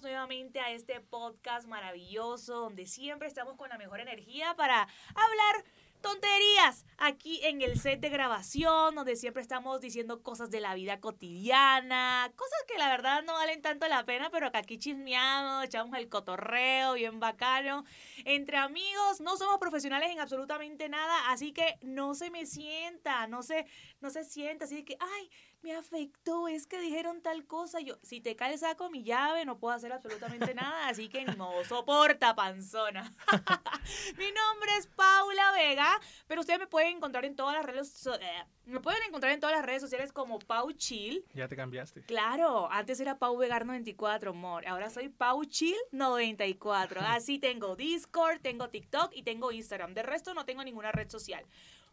Nuevamente a este podcast maravilloso donde siempre estamos con la mejor energía para hablar tonterías aquí en el set de grabación, donde siempre estamos diciendo cosas de la vida cotidiana, cosas que la verdad no valen tanto la pena, pero que aquí chismeamos, echamos el cotorreo bien bacano. Entre amigos, no somos profesionales en absolutamente nada, así que no se me sienta, no se, no se sienta, así que, ay, me afectó, es que dijeron tal cosa. Yo, si te cae saco mi llave, no puedo hacer absolutamente nada, así que ni modo, soporta, panzona. mi nombre es Paula Vega, pero ustedes me pueden encontrar en todas las redes, so- eh, me pueden encontrar en todas las redes sociales como Pau Chill. Ya te cambiaste. Claro, antes era Pau Vegar 94, amor. Ahora soy Pau Chill 94. Así tengo Discord, tengo TikTok y tengo Instagram. De resto no tengo ninguna red social.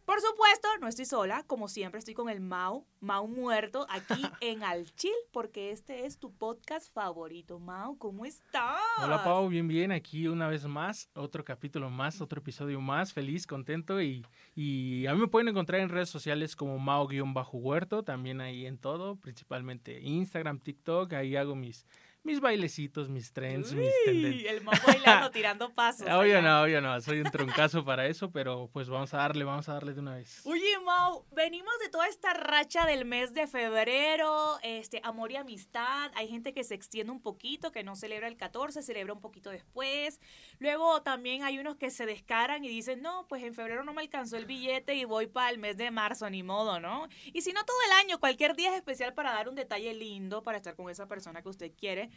Por supuesto, no estoy sola, como siempre estoy con el Mau, Mau muerto, aquí en Al Chill, porque este es tu podcast favorito. Mau, ¿cómo estás? Hola Pau, bien, bien, aquí una vez más, otro capítulo más, otro episodio más, feliz, contento y, y a mí me pueden encontrar en redes sociales como Mao-Huerto, también ahí en todo, principalmente Instagram, TikTok, ahí hago mis, mis bailecitos, mis trends, mis Uy, tendencias. el Mau bailando, tirando pasos. Obvio allá. no, obvio no, soy un troncazo para eso, pero pues vamos a darle, vamos a darle de una vez. Oye, Mau, venimos de toda esta racha del mes de febrero, este, amor y amistad. Hay gente que se extiende un poquito, que no celebra el 14, celebra un poquito después. Luego también hay unos que se descaran y dicen, no, pues en febrero no me alcanzó el billete y voy para el mes de marzo, ni modo, ¿no? Y si no todo el año, cualquier día es especial para dar un detalle lindo, para estar con esa persona que usted quiere.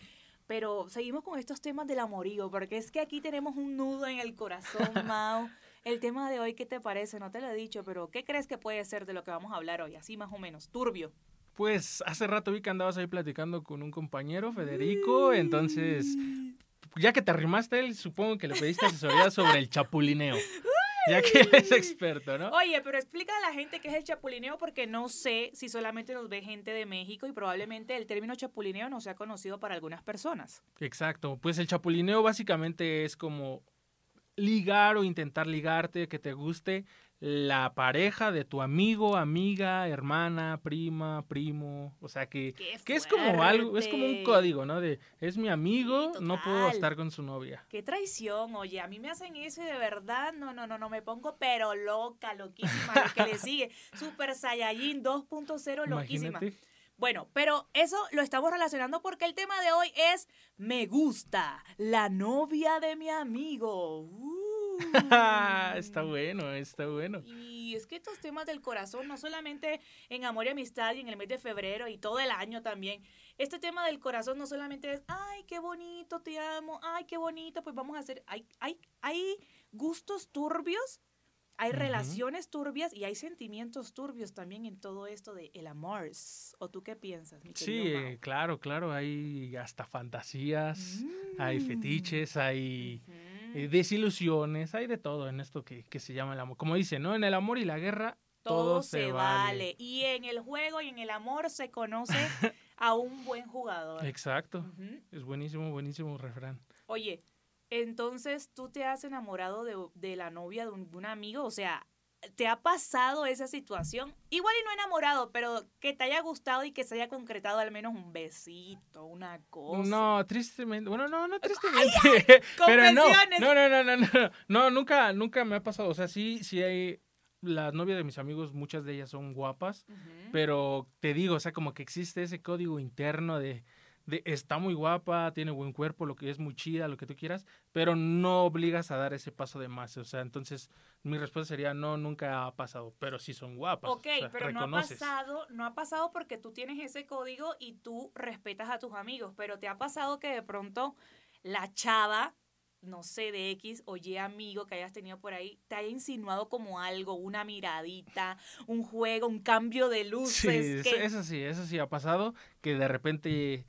Pero seguimos con estos temas del amorío, porque es que aquí tenemos un nudo en el corazón, Mau. El tema de hoy, ¿qué te parece? No te lo he dicho, pero ¿qué crees que puede ser de lo que vamos a hablar hoy? Así más o menos, turbio. Pues hace rato vi que andabas ahí platicando con un compañero, Federico, entonces, ya que te arrimaste él, supongo que le pediste asesoría sobre el chapulineo. Ya que él es experto, ¿no? Oye, pero explica a la gente qué es el chapulineo porque no sé si solamente nos ve gente de México y probablemente el término chapulineo no sea conocido para algunas personas. Exacto, pues el chapulineo básicamente es como ligar o intentar ligarte, que te guste la pareja de tu amigo, amiga, hermana, prima, primo, o sea que, ¡Qué que es como algo, es como un código, ¿no? De es mi amigo, no puedo estar con su novia. Qué traición, oye, a mí me hacen eso y de verdad, no, no, no, no, me pongo pero loca, loquísima, lo que le sigue. Super Saiyajin 2.0, loquísima. Imagínate. Bueno, pero eso lo estamos relacionando porque el tema de hoy es Me gusta, la novia de mi amigo. Uh. está bueno, está bueno. Y es que estos temas del corazón, no solamente en amor y amistad y en el mes de febrero y todo el año también, este tema del corazón no solamente es, ay, qué bonito, te amo, ay, qué bonito, pues vamos a hacer, hay, hay, hay gustos turbios, hay relaciones turbias y hay sentimientos turbios también en todo esto de el amor. ¿O tú qué piensas, mi Sí, Mau? claro, claro, hay hasta fantasías, hay Mm. fetiches, hay. Eh, desilusiones, hay de todo en esto que, que se llama el amor. Como dice, ¿no? En el amor y la guerra, Todo, se vale. Y en el juego y en el amor se conoce a un buen jugador. Exacto. Es buenísimo, buenísimo refrán. Oye, entonces tú te has enamorado de, de la novia de un, de un amigo, o sea, ¿te ha pasado esa situación? Igual y no enamorado, pero que te haya gustado y que se haya concretado al menos un besito, una cosa. No, tristemente, bueno, no, no tristemente, pero no, no, no, no, no, no, no, nunca, nunca me ha pasado, o sea, sí, sí hay, las novias de mis amigos, muchas de ellas son guapas, pero te digo, o sea, como que existe ese código interno de, de está muy guapa, tiene buen cuerpo, lo que es muy chida, lo que tú quieras, pero no obligas a dar ese paso de más. O sea, entonces mi respuesta sería no, nunca ha pasado, pero sí son guapas. Ok, o sea, pero no ha pasado, no ha pasado porque tú tienes ese código y tú respetas a tus amigos, pero te ha pasado que de pronto la chava, no sé, de X o Y amigo que hayas tenido por ahí, te haya insinuado como algo, una miradita, un juego, un cambio de Sí, luces. eso, que- eso sí, eso sí ha pasado, que de repente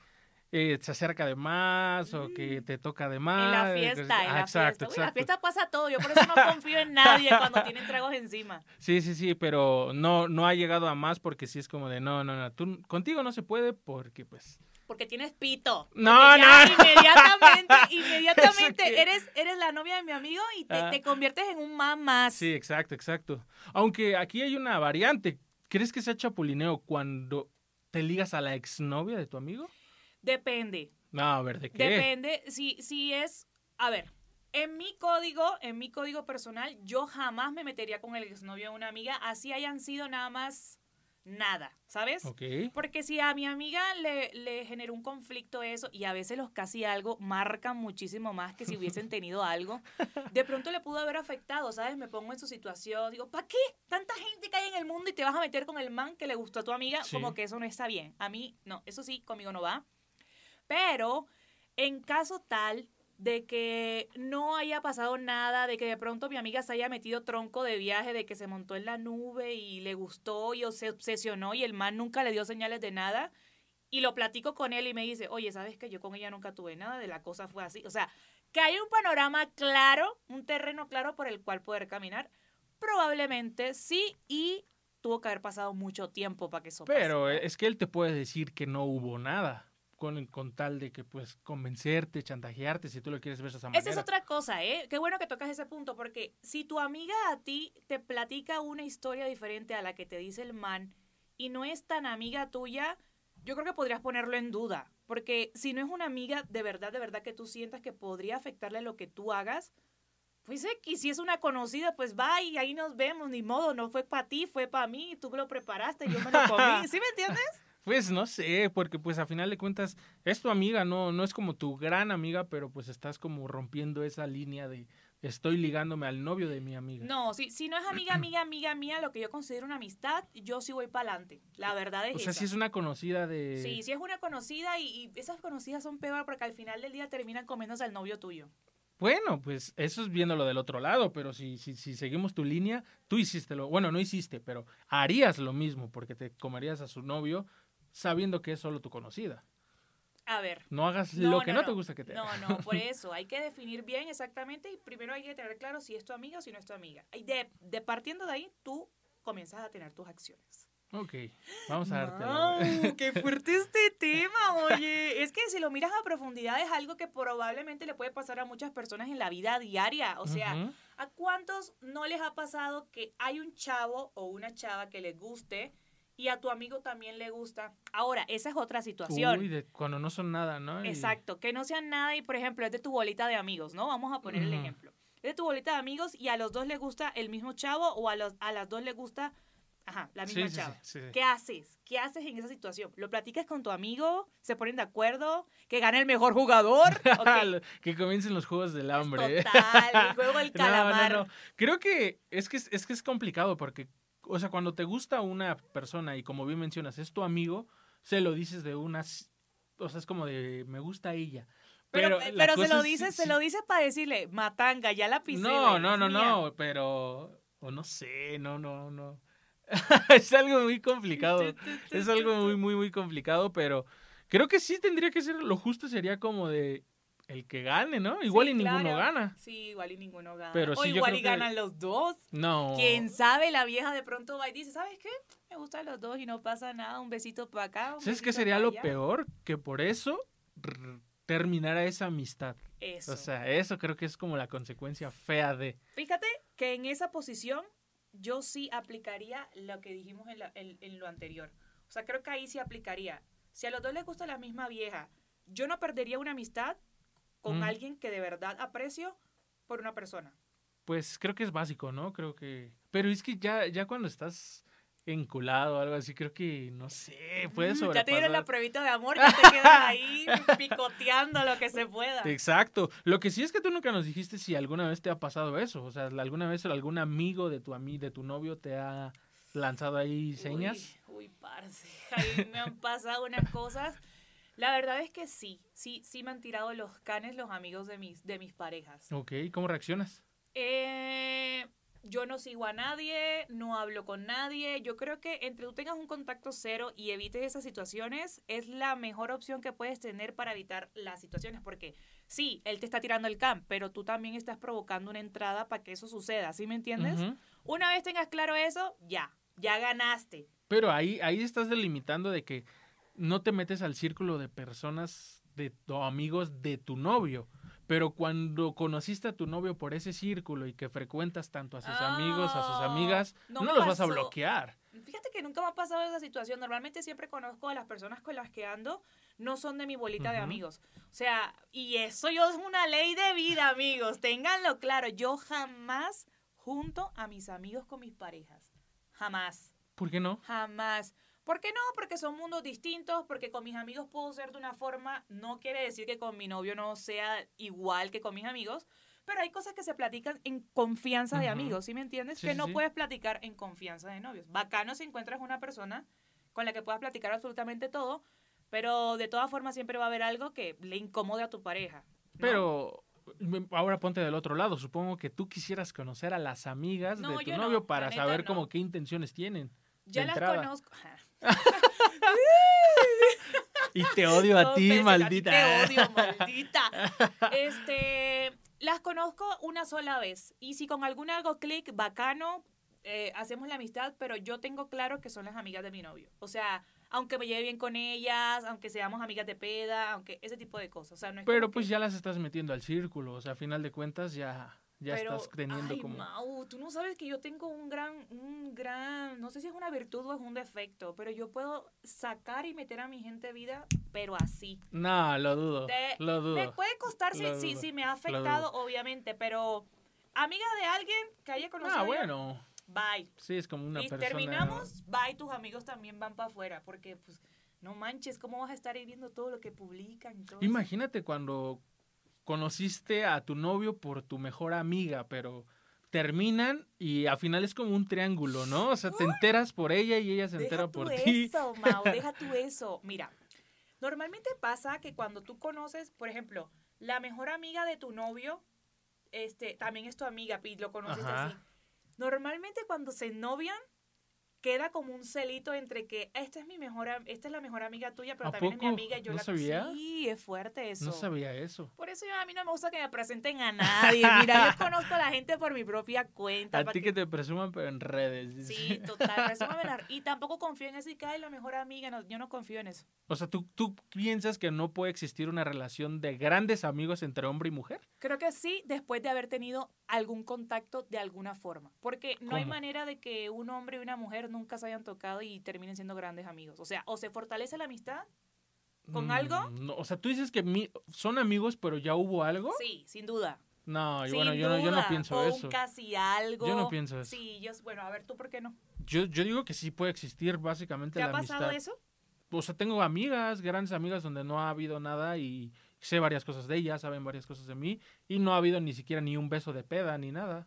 eh, se acerca de más o que te toca de más. Mm. en la que- fiesta, en ah, la exacto, fiesta. Uy, la fiesta pasa todo, yo por eso no confío en nadie cuando tienen tragos encima. Sí, sí, sí, pero no, no ha llegado a más porque sí es como de no, no, no, tú, contigo no se puede porque pues... Porque tienes pito. No, no. Inmediatamente, inmediatamente eres, eres la novia de mi amigo y te, Ah. te conviertes en un man más. Sí, exacto, exacto. Aunque aquí hay una variante. ¿Crees que sea chapulineo cuando te ligas a la exnovia de tu amigo? Depende. No, a ver, ¿de qué? Depende. Si, si es. A ver. En mi código, en mi código personal, yo jamás me metería con el exnovio de una amiga, así hayan sido nada más nada, ¿sabes? Ok. Porque si a mi amiga le, le generó un conflicto eso, y a veces los casi algo marcan muchísimo más que si hubiesen tenido algo, de pronto le pudo haber afectado, ¿sabes? Me pongo en su situación, digo, ¿para qué? Tanta gente que hay en el mundo y te vas a meter con el man que le gustó a tu amiga, Sí. como que eso no está bien. A mí, no, eso sí, conmigo no va. Pero en caso tal de que no haya pasado nada, de que de pronto mi amiga se haya metido tronco de viaje, de que se montó en la nube y le gustó y se obsesionó y el man nunca le dio señales de nada, y lo platico con él y me dice, oye, ¿sabes que yo con ella nunca tuve nada? De la cosa fue así. O sea, que hay un panorama claro, un terreno claro por el cual poder caminar, probablemente sí, y tuvo que haber pasado mucho tiempo para que eso pase, Pero ¿no? es que él te puede decir que no hubo nada. Con, con tal de que, pues, convencerte, chantajearte, si tú lo quieres ver de esa manera. Esa es otra cosa, ¿eh? Qué bueno que tocas ese punto, porque si tu amiga a ti te platica una historia diferente a la que te dice el man y no es tan amiga tuya, yo creo que podrías ponerlo en duda. Porque si no es una amiga de verdad, de verdad que tú sientas que podría afectarle lo que tú hagas, pues X, si es una conocida, pues va y ahí nos vemos, ni modo, no fue para ti, fue para mí, tú me lo preparaste, yo me lo comí, ¿sí me entiendes? Pues no sé, porque pues a final de cuentas es tu amiga, no, no es como tu gran amiga, pero pues estás como rompiendo esa línea de estoy ligándome al novio de mi amiga. No, si, si no es amiga, amiga, amiga mía, lo que yo considero una amistad, yo sí voy para adelante. La verdad es o sea, esa. si es una conocida de... Sí, si es una conocida y, y esas conocidas son peor porque al final del día terminan comiéndose al novio tuyo. Bueno, pues eso es viéndolo del otro lado, pero si, si, si seguimos tu línea, tú hiciste lo, bueno, no hiciste, pero harías lo mismo porque te comerías a su novio sabiendo que es solo tu conocida. A ver. No hagas No, lo que no, no, te gusta que te No, no, por eso hay que definir bien exactamente y primero hay que tener claro si es tu amiga o si no es tu amiga. Y de, de partiendo de ahí, tú comienzas a tener tus acciones. Ok, vamos a darte. Mau, ¡Qué fuerte este tema, oye! Es que si lo miras a profundidad es algo que probablemente le puede pasar a muchas personas en la vida diaria. O sea, ¿a cuántos no les ha pasado que hay un chavo o una chava que les guste y a tu amigo también le gusta? Ahora, esa es otra situación. Uy, de cuando no son nada, ¿no? Y- Exacto, que no sean nada y por ejemplo es de tu bolita de amigos, ¿no? Vamos a poner el ejemplo. Es de tu bolita de amigos y a los dos les gusta el mismo chavo o a, los, a las dos les gusta, ajá, la misma sí, chava. sí, sí. ¿Qué haces? ¿Qué haces en esa situación? ¿Lo platicas con tu amigo? ¿Se ponen de acuerdo? ¿Que gane el mejor jugador? Que comiencen los juegos del hambre. Total, el juego del No, calamar. no, no. Creo que es que es, es que es complicado porque, o sea, cuando te gusta una persona y como bien mencionas, es tu amigo, se lo dices de unas, o sea, es como de, me gusta ella. Pero, pero se lo es- dices, sí- se lo dices para decirle, matanga, ya la pisé. No, no, no, mía". no, pero, o no sé, no, no, no. es algo muy complicado. Es algo muy, muy, muy complicado, pero creo que sí tendría que ser, lo justo sería como de el que gane, ¿no? Igual Sí, y ninguno claro. gana. Sí, igual y ninguno gana. Pero o yo igual creo y que- ganan los dos. No. Quién sabe, la vieja de pronto va y dice, ¿sabes qué? Me gustan los dos y no pasa nada, un besito para acá. un ¿Sabes qué sería lo allá". peor? Que por eso terminara esa amistad. Eso. O sea, eso creo que es como la consecuencia fea de... Fíjate que en esa posición yo sí aplicaría lo que dijimos en, la- en- en lo anterior. O sea, creo que ahí sí aplicaría. Si a los dos les gusta la misma vieja, yo no perdería una amistad con Mm. alguien que de verdad aprecio por una persona. Pues creo que es básico, ¿no? Creo que... Pero es que ya, ya cuando estás enculado o algo así, creo que, no sé, puede Mm, sobrepasar. Ya te dieron la pruebita de amor, ya te quedas ahí picoteando lo que se pueda. Exacto. Lo que sí es que tú nunca nos dijiste si alguna vez te ha pasado eso. O sea, alguna vez algún amigo de tu de tu novio te ha lanzado ahí señas. Uy, uy, parce, ahí me han pasado unas cosas. La verdad es que sí, sí, sí me han tirado los canes los amigos de mis, de mis parejas. Ok, ¿cómo reaccionas? Eh, yo no sigo a nadie, no hablo con nadie. Yo creo que entre tú tengas un contacto cero y evites esas situaciones, es la mejor opción que puedes tener para evitar las situaciones. Porque sí, él te está tirando el camp, pero tú también estás provocando una entrada para que eso suceda. ¿Sí me entiendes? Una vez tengas claro eso, ya, ya ganaste. Pero ahí, ahí estás delimitando de que no te metes al círculo de personas de tu amigos de tu novio. Pero cuando conociste a tu novio por ese círculo y que frecuentas tanto a sus amigos, a sus Ah, amigas, no los vas a bloquear. Fíjate que nunca me ha pasado esa situación. Normalmente siempre conozco a las personas con las que ando, no son de mi bolita de amigos. O sea, y eso yo es una ley de vida, amigos. Ténganlo claro. Yo jamás junto a mis amigos con mis parejas. Jamás. ¿Por qué no? Jamás. ¿Por qué no? Porque son mundos distintos, porque con mis amigos puedo ser de una forma, no quiere decir que con mi novio no sea igual que con mis amigos, pero hay cosas que se platican en confianza de Ujú. amigos, ¿sí me entiendes? Sí, que no sí. puedes platicar en confianza de novios. Bacano si encuentras una persona con la que puedas platicar absolutamente todo, pero de todas formas siempre va a haber algo que le incomode a tu pareja. ¿no? Pero ahora ponte del otro lado. Supongo que tú quisieras conocer a las amigas No, de tu yo no, novio para saber como qué intenciones tienen. ya las entrada. conozco. Y te odio a No, ti, pese, maldita. Te odio, maldita. Este, las conozco una sola vez. Y si con alguna hago clic, bacano, eh, hacemos la amistad, pero yo tengo claro que son las amigas de mi novio. O sea, aunque me lleve bien con ellas, aunque seamos amigas de peda, aunque ese tipo de cosas. O sea, no es Pero pues que- ya las estás metiendo al círculo. O sea, a final de cuentas ya, ya pero, estás teniendo ay, como... Mau, tú no sabes que yo tengo un gran, un gran, no sé si es una virtud o es un defecto, pero yo puedo sacar y meter a mi gente vida, pero así. No, lo dudo. Te- lo dudo. Me puede costar si, dudo, si me ha afectado, obviamente, pero amiga de alguien que haya conocido. Ah, bueno. Bye. Sí, es como una y persona... terminamos, bye, tus amigos también van para afuera, porque pues no manches, ¿cómo vas a estar ahí viendo todo lo que publican eso? Imagínate cuando conociste a tu novio por tu mejor amiga, pero terminan y al final es como un triángulo, ¿no? O sea, te enteras por ella y ella se Deja entera tú por ti. eso, Mau, deja tú eso. Mira, normalmente pasa que cuando tú conoces, por ejemplo, la mejor amiga de tu novio, este, también es tu amiga, y lo conoces Ajá. así. Normalmente cuando se novian, queda como un celito entre que esta es mi mejor, esta es la mejor amiga tuya, pero ¿A también es mi amiga y yo ¿No la sabía? Sí, es fuerte eso. No sabía eso. Por eso yo- a mí no me gusta que me presenten a nadie. Mira, yo conozco a la gente por mi propia cuenta. A ti que te presuman, pero en redes. Sí, total. presúmame la- Y tampoco confío en eso y cae la mejor amiga. no, yo no confío en eso. O sea, ¿tú, ¿tú piensas que no puede existir una relación de grandes amigos entre hombre y mujer? Creo que sí, después de haber tenido algún contacto de alguna forma. Porque no hay manera de que un hombre y una mujer nunca se hayan tocado y terminen siendo grandes amigos. O sea, o se fortalece la amistad. ¿Con algo? Mm, No, o sea, tú dices que mi- son amigos, pero ya hubo algo. Sí, sin duda. No, sin bueno, yo no, yo no pienso o eso. Casi algo. Yo no pienso eso. Sí, yo, bueno, a ver, ¿tú por qué no? Yo, yo digo que sí puede existir básicamente ¿Te la ha pasado amistad. eso? O sea, tengo amigas, grandes amigas donde no ha habido nada y sé varias cosas de ellas, saben varias cosas de mí y no ha habido ni siquiera ni un beso de peda ni nada.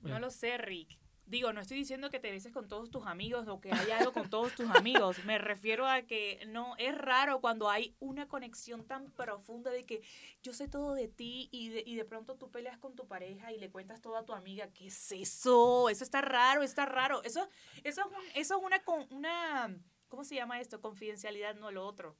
No Eh. lo sé, Rick. Digo, no estoy diciendo que te beses con todos tus amigos o que haya algo con todos tus amigos. Me refiero a que no es raro cuando hay una conexión tan profunda de que yo sé todo de ti y de, y de pronto tú peleas con tu pareja y le cuentas todo a tu amiga. ¿Qué es eso? Eso está raro, está raro. Eso, eso, es, eso es una, una, ¿cómo se llama esto? Confidencialidad, no lo otro.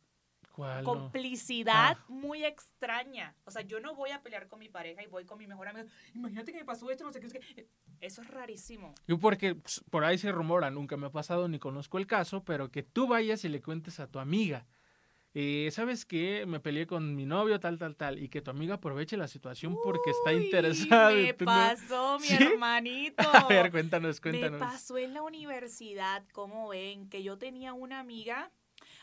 ¿Cuál? no? Complicidad Ah. muy extraña. O sea, yo no voy a pelear con mi pareja y voy con mi mejor amigo. Imagínate que me pasó esto, no sé qué. no sé qué. Eso es rarísimo. Yo porque pues, por ahí se rumora, nunca me ha pasado ni conozco el caso, pero que tú vayas y le cuentes a tu amiga. eh, ¿Sabes qué? Me peleé con mi novio, tal, tal, tal. Y que tu amiga aproveche la situación porque está Uy, interesada. Me tú no- pasó, mi ¿Sí? hermanito. A ver, cuéntanos, Me cuéntanos. pasó en la universidad, como ven, que yo tenía una amiga.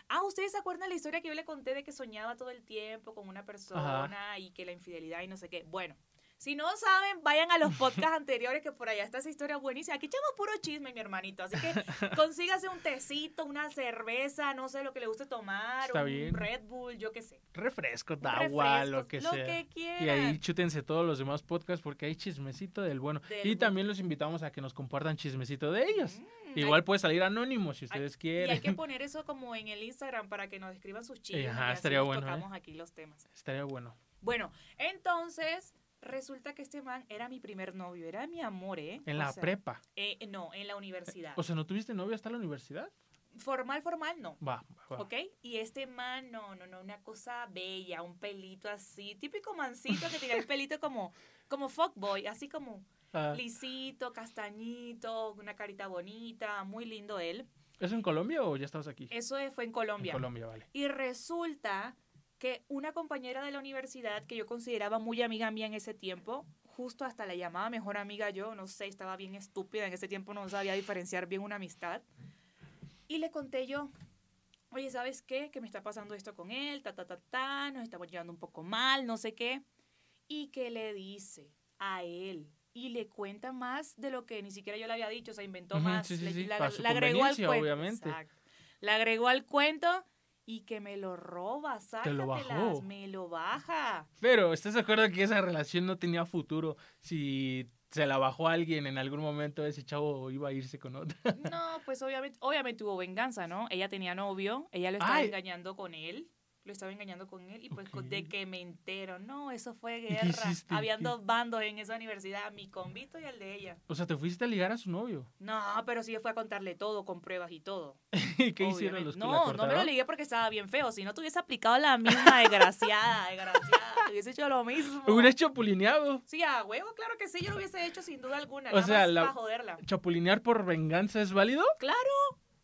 Ah, ¿ustedes se acuerdan la historia que yo le conté de que soñaba todo el tiempo con una persona y que la infidelidad y no sé qué? Bueno, Si no saben, vayan a los podcasts anteriores que por allá está esa historia buenísima. Aquí echamos puro chisme, mi hermanito. Así que consígase un tecito, una cerveza, no sé lo que le guste tomar, Está un bien. Red Bull, yo qué sé. Refresco, Un agua, lo que lo sea. que y ahí quieran. chútense todos los demás podcasts porque hay chismecito del bueno. Del y también los invitamos a que nos compartan chismecito de ellos. Mm, Igual puede salir anónimo si hay- ustedes Y quieren. hay que poner eso como en el Instagram para que nos escriban sus chismes. Ajá, y estaría bueno, ¿eh? tocamos aquí los temas. Estaría bueno. Bueno, entonces resulta que este man era mi primer novio, era mi amor, ¿eh? En O la sea, prepa. eh, no, en la universidad. O sea, ¿no tuviste novio hasta la universidad? formal, formal, no. Va, va, va. ¿Ok? Y este man, no, no, no, una cosa bella, un pelito así, típico mancito que tenía el pelito como, como fuckboy, así como Ah, lisito, castañito, una carita bonita, muy lindo él. ¿Eso en Colombia o ya estabas aquí? Eso fue en Colombia. En Colombia, vale. Y resulta que una compañera de la universidad que yo consideraba muy amiga mía en ese tiempo, justo hasta la llamaba mejor amiga yo, no sé, estaba bien estúpida, en ese tiempo no sabía diferenciar bien una amistad. Y le conté yo, oye, ¿sabes qué? Que me está pasando esto con él, ta, ta, ta, ta, nos estamos llevando un poco mal, no sé qué. Y que le dice a él, y le cuenta más de lo que ni siquiera yo le había dicho, o sea, inventó más, sí, sí, le, sí, la- agregó al cuento. obviamente. Exacto. Le agregó al cuento y que me lo roba, Te lo sácatelas, bajó. me lo baja. Pero, ¿estás de acuerdo que esa relación no tenía futuro? Si se la bajó alguien en algún momento, ese chavo iba a irse con otra. No, pues obviamente, obviamente hubo venganza, ¿no? Ella tenía novio, ella lo estaba Ay. engañando con él, lo estaba engañando con él y pues de que me entero, no, eso fue guerra. Habían ¿Qué? dos bandos en esa universidad, mi convito y el de ella. O sea, te fuiste a ligar a su novio. No, pero sí fue a contarle todo, con pruebas y todo. ¿Y qué hicieron los que la No, no me lo ligué porque estaba bien feo. Si no te hubiese aplicado la misma desgraciada, desgraciada, te hubiese hecho lo mismo. Hubieras chapulineado. Sí, a huevo, claro que sí, yo lo hubiese hecho sin duda alguna. O nada sea, más la- para joderla. ¿Chapulinear por venganza es válido? Claro.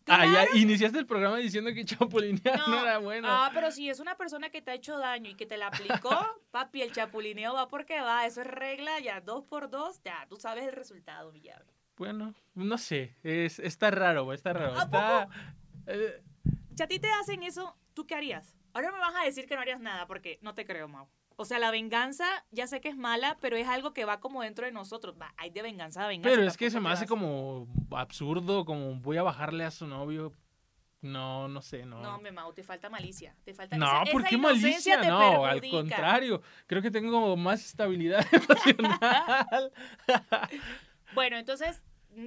Ah, ya iniciaste el programa diciendo que chapulinear no, era bueno. Ah, pero si es una persona que te ha hecho daño y que te la aplicó, papi, el chapulineo va porque va. Eso es regla, ya dos por dos, ya, tú sabes el resultado, mi llave. Bueno, no sé. Es, está raro, está raro. ¿A Está. eh, Si a ti te hacen eso, ¿tú qué harías? Ahora me vas a decir que no harías nada porque no te creo, Mau. O sea, la venganza, ya sé que es mala, pero es algo que va como dentro de nosotros. Va, hay de venganza a venganza. pero es que se me hace como absurdo, como voy a bajarle a su novio. No, no sé, no. No, me Mau, te falta malicia. Te falta No, esa- ¿por qué malicia? No, al contrario. Creo que tengo más estabilidad emocional. Bueno, entonces,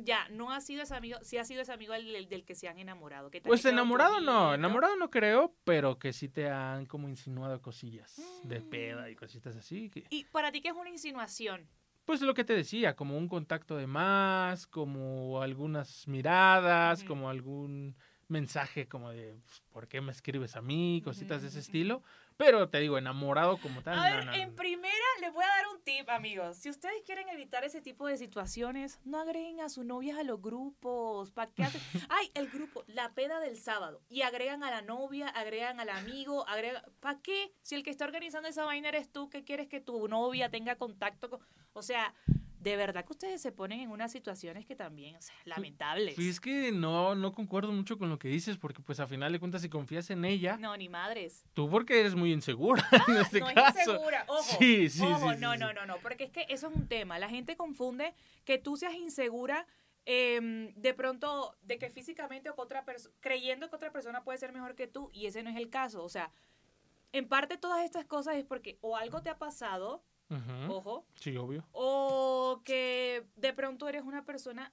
ya, no ha sido ese amigo, sí ha sido ese amigo del, del que se han enamorado. ¿Qué tal Pues enamorado no, enamorado no creo, pero que sí te han como insinuado cosillas de Mm. peda y cositas así. que- ¿Y para ti qué es una insinuación? Pues lo que te decía, como un contacto de más, como algunas miradas, como algún mensaje como de pues, ¿por qué me escribes a mí? Cositas de ese ujú. estilo. Pero te digo, enamorado como tal. A ver, no, en primera les voy a dar un tip, amigos. Si ustedes quieren evitar ese tipo de situaciones, no agreguen a sus novias a los grupos. ¿Para qué hacen? Ay, el grupo, la peda del sábado. Y agregan a la novia, agregan al amigo, agregan... ¿Para qué? Si el que está organizando esa vaina eres tú, ¿qué quieres que tu novia tenga contacto con...? O sea, de verdad que ustedes se ponen en unas situaciones que también, o sea, lamentables. Pues es que no, no concuerdo mucho con lo que dices, porque pues a final de cuentas si confías en ella, No, ni madres. tú porque eres muy insegura en este no caso. es insegura. Ojo, Sí, sí, ojo, sí, no, no, no, no, porque es que eso es un tema. La gente confunde que tú seas insegura em, de pronto de que físicamente o que otra persona, creyendo que otra persona puede ser mejor que tú y ese no es el caso. O sea, en parte todas estas cosas es porque o algo te ha pasado, Ojo, Sí, obvio. o que de pronto eres una persona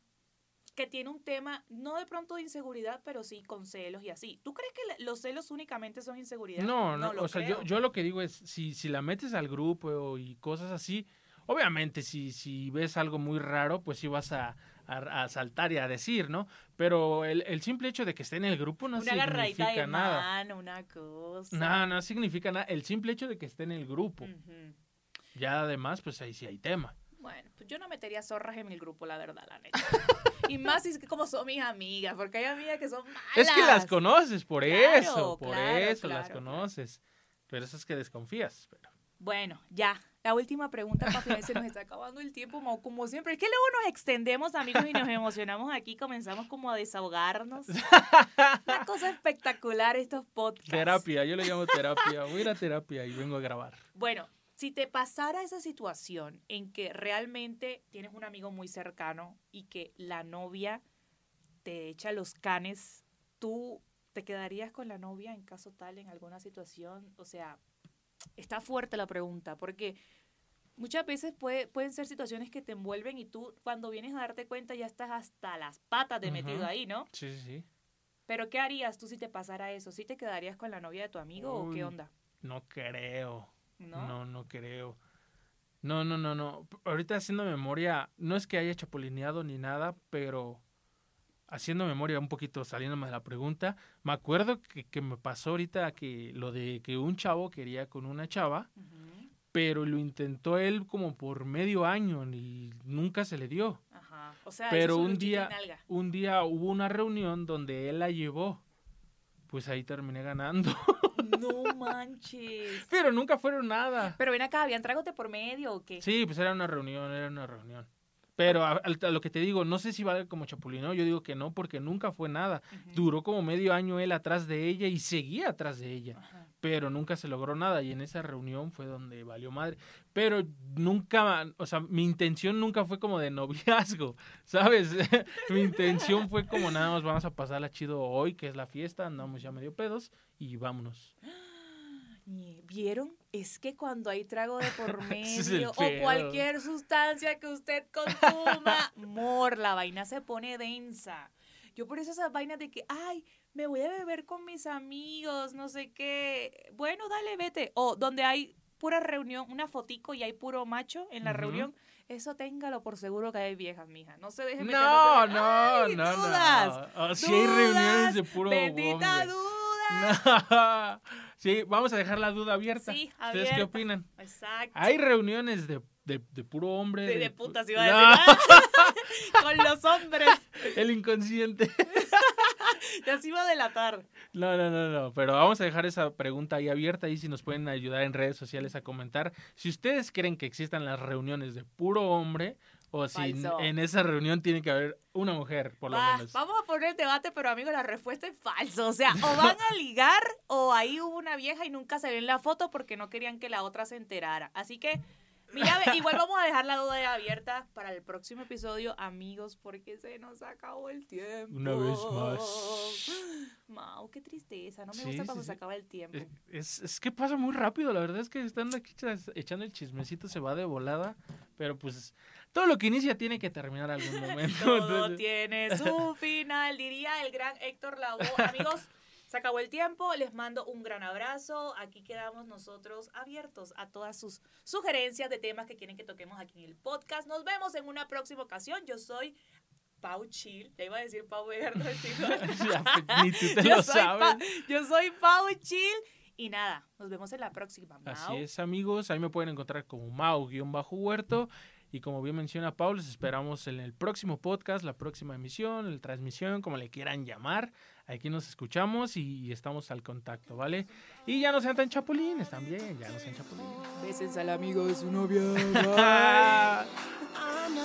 que tiene un tema, no de pronto de inseguridad, pero sí con celos y así. ¿Tú crees que los celos únicamente son inseguridad? No, no, o sea, yo, yo lo que digo es, si, si la metes al grupo y cosas así, obviamente si, si ves algo muy raro, pues sí vas a, a, a saltar y a decir, ¿no? Pero el, el simple hecho de que esté en el grupo no una significa de nada. mano, una cosa. No, no significa nada. El simple hecho de que esté en el grupo. Ujú. Ya además, pues ahí sí hay tema. Bueno, pues yo no metería zorras en el grupo, la verdad, la neta. y más si es que como son mis amigas, porque hay amigas que son malas. Es que las conoces, por Claro, eso, por claro, eso las claro, conoces. Pero eso es que desconfías. Pero... Bueno, ya. La última pregunta para se nos está acabando el tiempo, Mau, como siempre. Es que luego nos extendemos, amigos, y nos emocionamos aquí. Comenzamos como a desahogarnos. Una cosa espectacular estos podcasts. Terapia, yo le llamo terapia. Voy a ir a terapia y vengo a grabar. Bueno, Si te pasara esa situación en que realmente tienes un amigo muy cercano y que la novia te echa los canes, ¿tú te quedarías con la novia en caso tal, en alguna situación? O sea, está fuerte la pregunta, porque muchas veces puede, pueden ser situaciones que te envuelven y tú cuando vienes a darte cuenta ya estás hasta las patas de metido ahí, ¿no? Sí, sí, sí. Pero ¿qué harías tú si te pasara eso? ¿Sí te quedarías con la novia de tu amigo o qué onda? No creo. ¿No? No, no creo. No, no, no, no. Ahorita haciendo memoria, no es que haya chapulineado ni nada, pero haciendo memoria un poquito, saliéndome de la pregunta, me acuerdo que, que me pasó ahorita que lo de que un chavo quería con una chava, pero lo intentó él como por medio año y nunca se le dio. Ajá. O sea, Pero un día, un día hubo una reunión donde él la llevó. Pues ahí terminé ganando. No manches. Pero nunca fueron nada. Pero ven acá, ¿habían tragos de por medio o qué? Sí, pues era una reunión, era una reunión. Pero a, lo que te digo, no sé si vale como chapulino, yo digo que no, porque nunca fue nada. Duró como medio año él atrás de ella y seguía atrás de ella. Pero nunca se logró nada y en esa reunión fue donde valió madre. Pero nunca, o sea, mi intención nunca fue como de noviazgo, ¿sabes? mi intención fue como nada más vamos a pasarla chido hoy, que es la fiesta, andamos ya medio pedos y vámonos. ¿Vieron? Es que cuando hay trago de por medio o cualquier sustancia que usted consuma, mor, la vaina se pone densa. Yo por eso esas vainas de que, ay, me voy a beber con mis amigos, no sé qué. Bueno, dale, vete. O donde hay pura reunión, una fotico y hay puro macho en la Ujú. reunión, eso téngalo por seguro que hay viejas, mija. No se deje meter. No, no, ¡Ay, no, dudas! no. Si hay reuniones de dudas, puro Bendita duda. No. Sí, vamos a dejar la duda abierta. Sí, ¿Ustedes qué abierta. opinan? Exacto. Hay reuniones de, de, de puro hombre. De, de pu- putas iba a No, decir. Con los hombres. el inconsciente. Se iba a delatar. No, no, no, no. Pero vamos a dejar esa pregunta ahí abierta y si nos pueden ayudar en redes sociales a comentar si ustedes creen que existan las reuniones de puro hombre o si Falso. en esa reunión tiene que haber una mujer, por lo Va, menos. Vamos a poner el debate, pero amigos, la respuesta es falso. O sea, o van a ligar o ahí hubo una vieja y nunca se ve en la foto porque no querían que la otra se enterara. Así que, mira, igual vamos a dejar la duda abierta para el próximo episodio, amigos, porque se nos acabó el tiempo. Una vez más. Mau, qué tristeza. No me Sí, gusta cuando sí. se acaba el tiempo. Eh, Es, es que pasa muy rápido, la verdad es que estando aquí echando el chismecito se va de volada, pero pues todo lo que inicia tiene que terminar algún momento. Todo entonces- tiene su final, diría el gran Héctor Lavoe. Amigos, se acabó el tiempo. Les mando un gran abrazo. Aquí quedamos nosotros abiertos a todas sus sugerencias de temas que quieren que toquemos aquí en el podcast. Nos vemos en una próxima ocasión. Yo soy Pau Chill. Le iba a decir Pau. Ya, pues, Ni tú te yo, lo soy sabes. Pa- yo soy Pau Chill. Y nada, nos vemos en la próxima. Así es, amigos. Ahí me pueden encontrar como Mau-Huerto. Y como bien menciona Paul, les esperamos en el próximo podcast, la próxima emisión, la transmisión, como le quieran llamar. Aquí nos escuchamos y, y estamos al contacto, ¿vale? Y ya no sean tan chapulines también, ya no sean chapulines. Bésense al amigo de su novia. I'm